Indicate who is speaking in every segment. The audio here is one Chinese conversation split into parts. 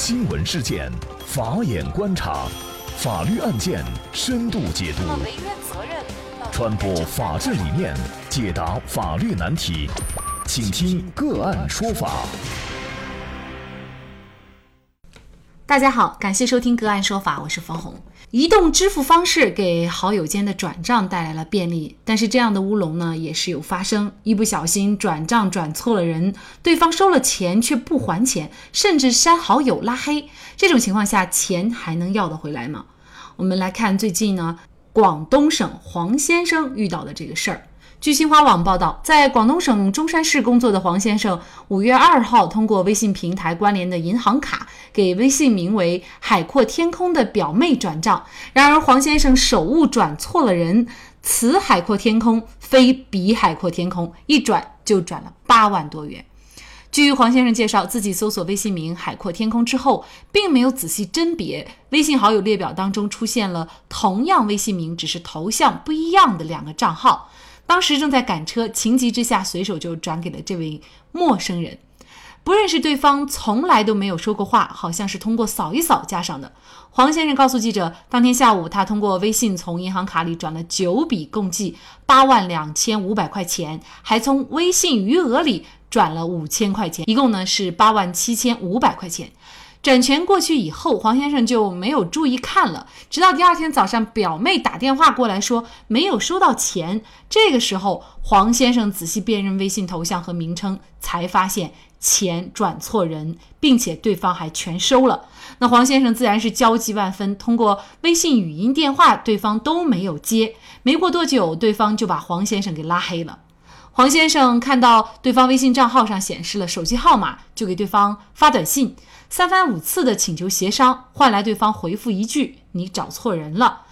Speaker 1: 新闻事件，法眼观察，法律案件深度解读，传播法治理念，解答法律难题，请听个案说法。
Speaker 2: 大家好，感谢收听个案说法，我是方红。移动支付方式给好友间的转账带来了便利，但是这样的乌龙呢也是有发生。一不小心转账转错了人，对方收了钱却不还钱，甚至删好友拉黑，这种情况下钱还能要得回来吗？我们来看最近呢，广东省黄先生遇到的这个事儿。据新华网报道，在广东省中山市工作的黄先生，五月二号通过微信平台关联的银行卡给微信名为“海阔天空”的表妹转账。然而，黄先生手误转错了人，此海阔天空非彼海阔天空，一转就转了八万多元。据黄先生介绍，自己搜索微信名“海阔天空”之后，并没有仔细甄别微信好友列表当中出现了同样微信名，只是头像不一样的两个账号。当时正在赶车，情急之下随手就转给了这位陌生人，不认识对方，从来都没有说过话，好像是通过扫一扫加上的。黄先生告诉记者，当天下午他通过微信从银行卡里转了九笔，共计八万两千五百块钱，还从微信余额里转了五千块钱，一共呢是八万七千五百块钱。转钱过去以后，黄先生就没有注意看了，直到第二天早上，表妹打电话过来说没有收到钱。这个时候，黄先生仔细辨认微信头像和名称，才发现钱转错人，并且对方还全收了。那黄先生自然是焦急万分，通过微信语音电话，对方都没有接。没过多久，对方就把黄先生给拉黑了。黄先生看到对方微信账号上显示了手机号码，就给对方发短信。三番五次的请求协商，换来对方回复一句“你找错人了”。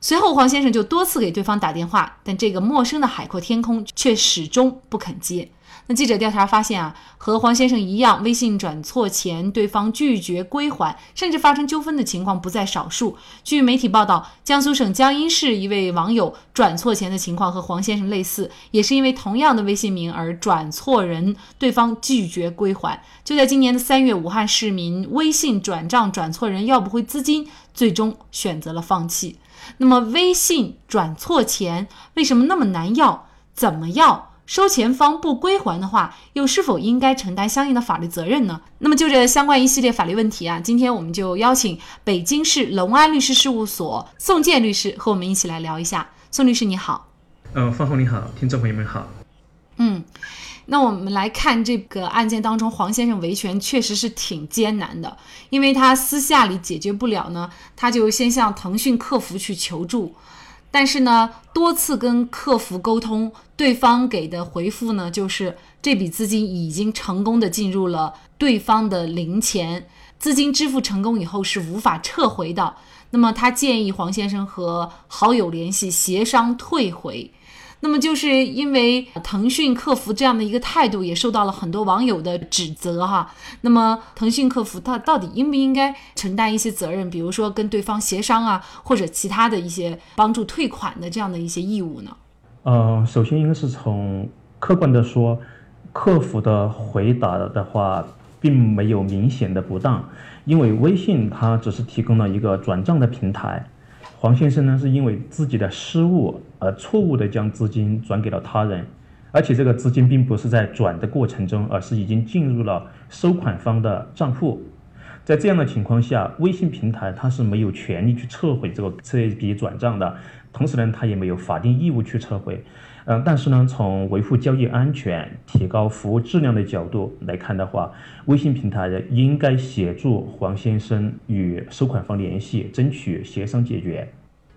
Speaker 2: 随后，黄先生就多次给对方打电话，但这个陌生的海阔天空却始终不肯接。那记者调查发现啊，和黄先生一样，微信转错钱，对方拒绝归还，甚至发生纠纷的情况不在少数。据媒体报道，江苏省江阴市一位网友转错钱的情况和黄先生类似，也是因为同样的微信名而转错人，对方拒绝归还。就在今年的三月，武汉市民微信转账转错人要不回资金，最终选择了放弃。那么，微信转错钱为什么那么难要？怎么要？收钱方不归还的话，又是否应该承担相应的法律责任呢？那么就这相关一系列法律问题啊，今天我们就邀请北京市隆安律师事务所宋健律师和我们一起来聊一下。宋律师你好，
Speaker 3: 嗯，方红你好，听众朋友们好。
Speaker 2: 嗯，那我们来看这个案件当中，黄先生维权确实是挺艰难的，因为他私下里解决不了呢，他就先向腾讯客服去求助。但是呢，多次跟客服沟通，对方给的回复呢，就是这笔资金已经成功的进入了对方的零钱，资金支付成功以后是无法撤回的。那么他建议黄先生和好友联系协商退回。那么就是因为腾讯客服这样的一个态度，也受到了很多网友的指责哈。那么腾讯客服他到底应不应该承担一些责任，比如说跟对方协商啊，或者其他的一些帮助退款的这样的一些义务呢？
Speaker 3: 呃，首先应该是从客观的说，客服的回答的话，并没有明显的不当，因为微信它只是提供了一个转账的平台。黄先生呢，是因为自己的失误而错误的将资金转给了他人，而且这个资金并不是在转的过程中，而是已经进入了收款方的账户。在这样的情况下，微信平台它是没有权利去撤回这个这笔转账的，同时呢，它也没有法定义务去撤回。嗯，但是呢，从维护交易安全、提高服务质量的角度来看的话，微信平台应该协助黄先生与收款方联系，争取协商解决。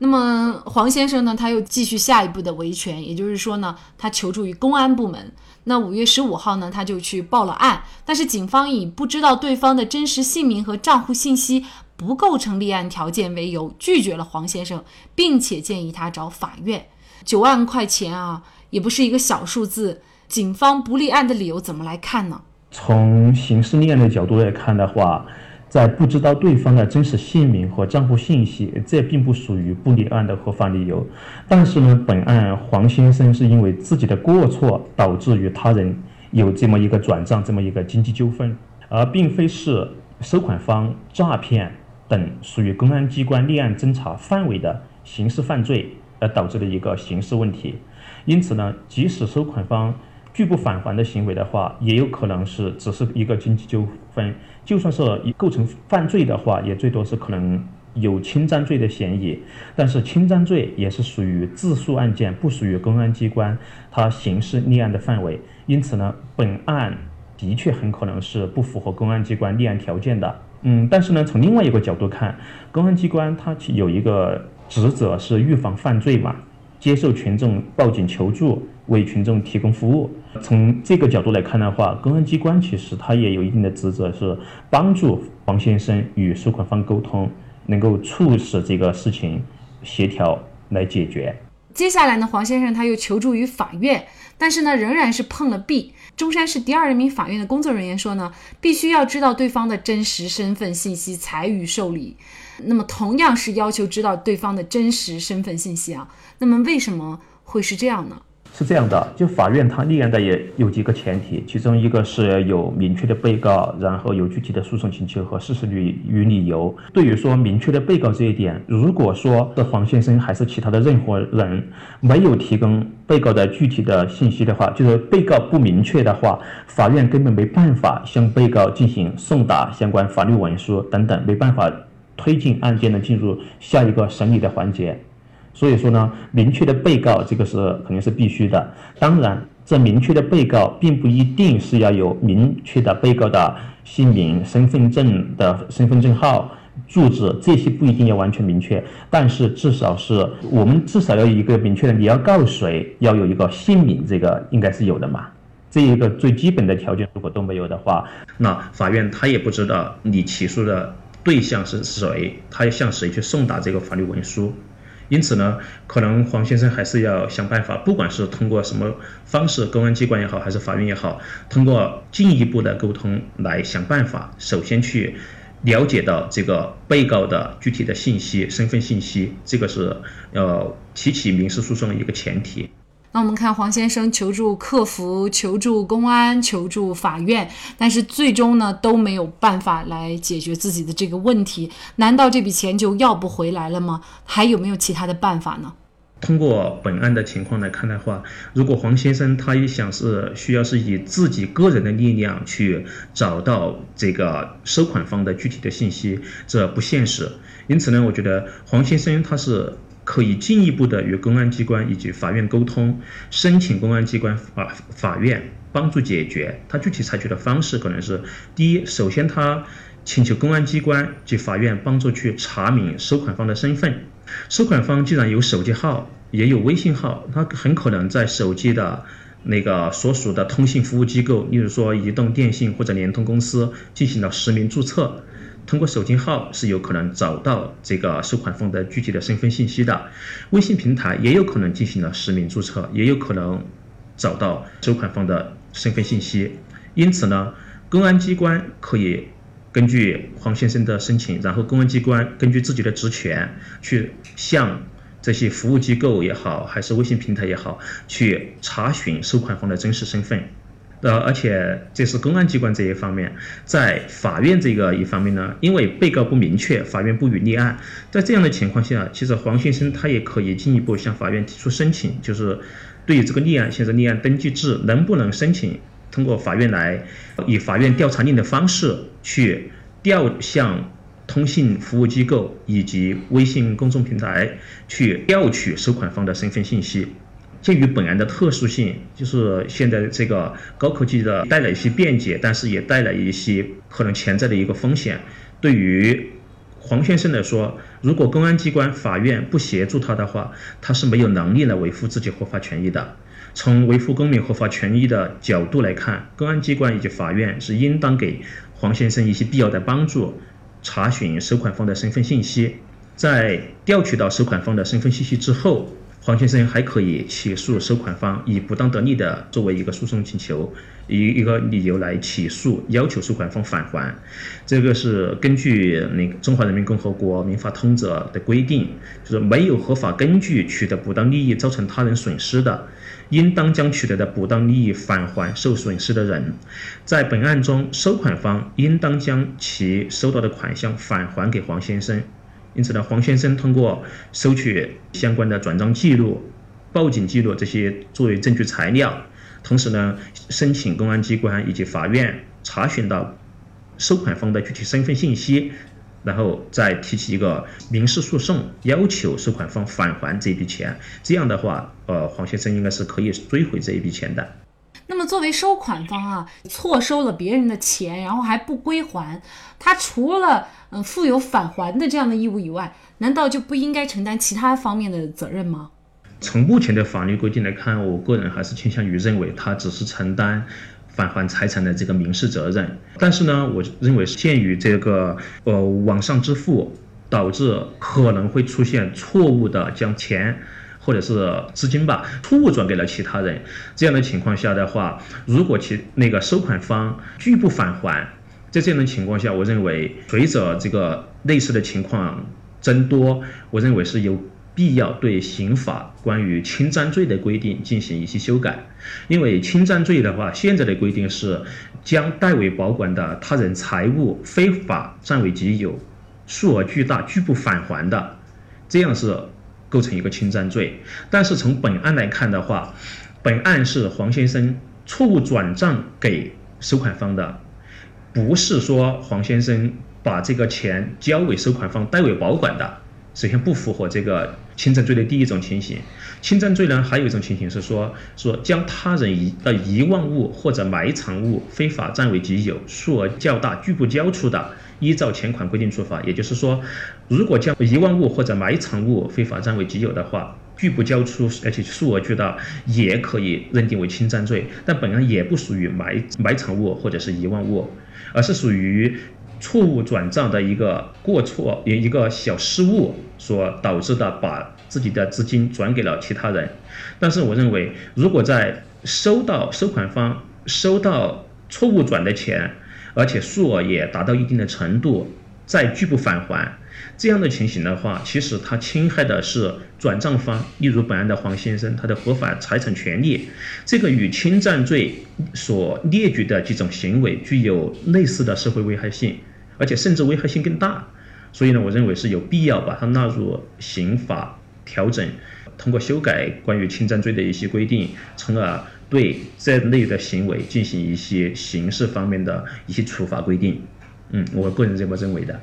Speaker 2: 那么黄先生呢，他又继续下一步的维权，也就是说呢，他求助于公安部门。那五月十五号呢，他就去报了案，但是警方以不知道对方的真实姓名和账户信息不构成立案条件为由，拒绝了黄先生，并且建议他找法院。九万块钱啊，也不是一个小数字。警方不立案的理由怎么来看呢？
Speaker 3: 从刑事立案的角度来看的话，在不知道对方的真实姓名和账户信息，这并不属于不立案的合法理由。但是呢，本案黄先生是因为自己的过错导致与他人有这么一个转账这么一个经济纠纷，而并非是收款方诈骗等属于公安机关立案侦查范围的刑事犯罪而导致的一个刑事问题。因此呢，即使收款方拒不返还的行为的话，也有可能是只是一个经济纠分。就算是构成犯罪的话，也最多是可能有侵占罪的嫌疑。但是侵占罪也是属于自诉案件，不属于公安机关他刑事立案的范围。因此呢，本案的确很可能是不符合公安机关立案条件的。嗯，但是呢，从另外一个角度看，公安机关它有一个职责是预防犯罪嘛。接受群众报警求助，为群众提供服务。从这个角度来看的话，公安机关其实他也有一定的职责，是帮助黄先生与收款方沟通，能够促使这个事情协调来解决。
Speaker 2: 接下来呢，黄先生他又求助于法院，但是呢，仍然是碰了壁。中山市第二人民法院的工作人员说呢，必须要知道对方的真实身份信息才予受理。那么同样是要求知道对方的真实身份信息啊，那么为什么会是这样呢？
Speaker 3: 是这样的，就法院它立案的也有几个前提，其中一个是有明确的被告，然后有具体的诉讼请求和事实与与理由。对于说明确的被告这一点，如果说是黄先生还是其他的任何人没有提供被告的具体的信息的话，就是被告不明确的话，法院根本没办法向被告进行送达相关法律文书等等，没办法。推进案件的进入下一个审理的环节，所以说呢，明确的被告这个是肯定是必须的。当然，这明确的被告并不一定是要有明确的被告的姓名、身份证的身份证号、住址这些不一定要完全明确，但是至少是我们至少要有一个明确的，你要告谁，要有一个姓名，这个应该是有的嘛。这一个最基本的条件如果都没有的话，那法院他也不知道你起诉的。对象是谁？他要向谁去送达这个法律文书？因此呢，可能黄先生还是要想办法，不管是通过什么方式，公安机关也好，还是法院也好，通过进一步的沟通来想办法，首先去了解到这个被告的具体的信息、身份信息，这个是要提起民事诉讼的一个前提。
Speaker 2: 那我们看黄先生求助客服、求助公安、求助法院，但是最终呢都没有办法来解决自己的这个问题。难道这笔钱就要不回来了吗？还有没有其他的办法呢？
Speaker 3: 通过本案的情况来看的话，如果黄先生他也想是需要是以自己个人的力量去找到这个收款方的具体的信息，这不现实。因此呢，我觉得黄先生他是。可以进一步的与公安机关以及法院沟通，申请公安机关啊法院帮助解决。他具体采取的方式可能是：第一，首先他请求公安机关及法院帮助去查明收款方的身份。收款方既然有手机号，也有微信号，他很可能在手机的那个所属的通信服务机构，例如说移动、电信或者联通公司进行了实名注册。通过手机号是有可能找到这个收款方的具体的身份信息的，微信平台也有可能进行了实名注册，也有可能找到收款方的身份信息。因此呢，公安机关可以根据黄先生的申请，然后公安机关根据自己的职权去向这些服务机构也好，还是微信平台也好，去查询收款方的真实身份。呃，而且这是公安机关这一方面，在法院这个一方面呢，因为被告不明确，法院不予立案。在这样的情况下，其实黄先生他也可以进一步向法院提出申请，就是对于这个立案，现在立案登记制能不能申请通过法院来以法院调查令的方式去调向通信服务机构以及微信公众平台去调取收款方的身份信息。鉴于本案的特殊性，就是现在这个高科技的带来一些便捷，但是也带来一些可能潜在的一个风险。对于黄先生来说，如果公安机关、法院不协助他的话，他是没有能力来维护自己合法权益的。从维护公民合法权益的角度来看，公安机关以及法院是应当给黄先生一些必要的帮助，查询收款方的身份信息，在调取到收款方的身份信息之后。黄先生还可以起诉收款方以不当得利的作为一个诉讼请求，以一个理由来起诉，要求收款方返还。这个是根据那《中华人民共和国民法通则》的规定，就是没有合法根据取得不当利益造成他人损失的，应当将取得的不当利益返还受损失的人。在本案中，收款方应当将其收到的款项返还给黄先生。因此呢，黄先生通过收取相关的转账记录、报警记录这些作为证据材料，同时呢，申请公安机关以及法院查询到收款方的具体身份信息，然后再提起一个民事诉讼，要求收款方返还这笔钱。这样的话，呃，黄先生应该是可以追回这一笔钱的。
Speaker 2: 那么，作为收款方啊，错收了别人的钱，然后还不归还，他除了嗯负有返还的这样的义务以外，难道就不应该承担其他方面的责任吗？
Speaker 3: 从目前的法律规定来看，我个人还是倾向于认为他只是承担返还财产的这个民事责任。但是呢，我认为鉴于这个呃网上支付导致可能会出现错误的将钱。或者是资金吧，错误转给了其他人，这样的情况下的话，如果其那个收款方拒不返还，在这样的情况下，我认为随着这个类似的情况增多，我认为是有必要对刑法关于侵占罪的规定进行一些修改。因为侵占罪的话，现在的规定是将代为保管的他人财物非法占为己有，数额巨大拒不返还的，这样是。构成一个侵占罪，但是从本案来看的话，本案是黄先生错误转账给收款方的，不是说黄先生把这个钱交给收款方代为保管的，首先不符合这个侵占罪的第一种情形。侵占罪呢，还有一种情形是说，说将他人遗的遗忘物或者埋藏物非法占为己有，数额较大拒不交出的。依照前款规定处罚，也就是说，如果将遗忘物或者埋藏物非法占为己有的话，拒不交出，而且数额巨大，也可以认定为侵占罪。但本案也不属于埋埋藏物或者是遗忘物，而是属于错误转账的一个过错，一一个小失误所导致的，把自己的资金转给了其他人。但是我认为，如果在收到收款方收到错误转的钱，而且数额也达到一定的程度，再拒不返还，这样的情形的话，其实他侵害的是转账方，例如本案的黄先生他的合法财产权利，这个与侵占罪所列举的几种行为具有类似的社会危害性，而且甚至危害性更大。所以呢，我认为是有必要把它纳入刑法调整，通过修改关于侵占罪的一些规定，从而。对这类的行为进行一些刑事方面的一些处罚规定，嗯，我个人这么认为的。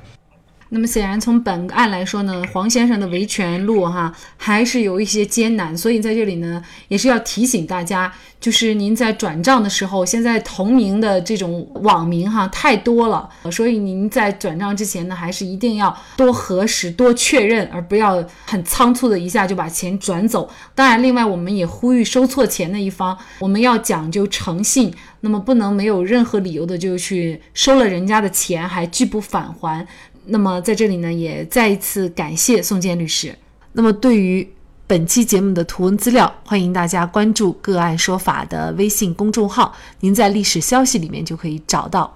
Speaker 2: 那么显然，从本案来说呢，黄先生的维权路哈还是有一些艰难，所以在这里呢，也是要提醒大家，就是您在转账的时候，现在同名的这种网名哈太多了，所以您在转账之前呢，还是一定要多核实、多确认，而不要很仓促的一下就把钱转走。当然，另外我们也呼吁收错钱的一方，我们要讲究诚信，那么不能没有任何理由的就去收了人家的钱还拒不返还。那么在这里呢，也再一次感谢宋建律师。那么对于本期节目的图文资料，欢迎大家关注“个案说法”的微信公众号，您在历史消息里面就可以找到。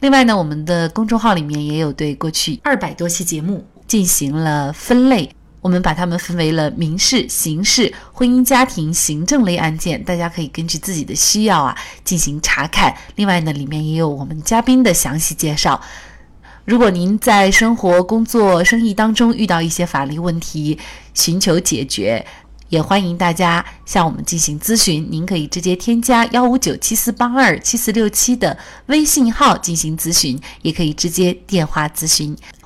Speaker 2: 另外呢，我们的公众号里面也有对过去二百多期节目进行了分类，我们把它们分为了民事、刑事、婚姻家庭、行政类案件，大家可以根据自己的需要啊进行查看。另外呢，里面也有我们嘉宾的详细介绍。如果您在生活、工作、生意当中遇到一些法律问题，寻求解决，也欢迎大家向我们进行咨询。您可以直接添加幺五九七四八二七四六七的微信号进行咨询，也可以直接电话咨询。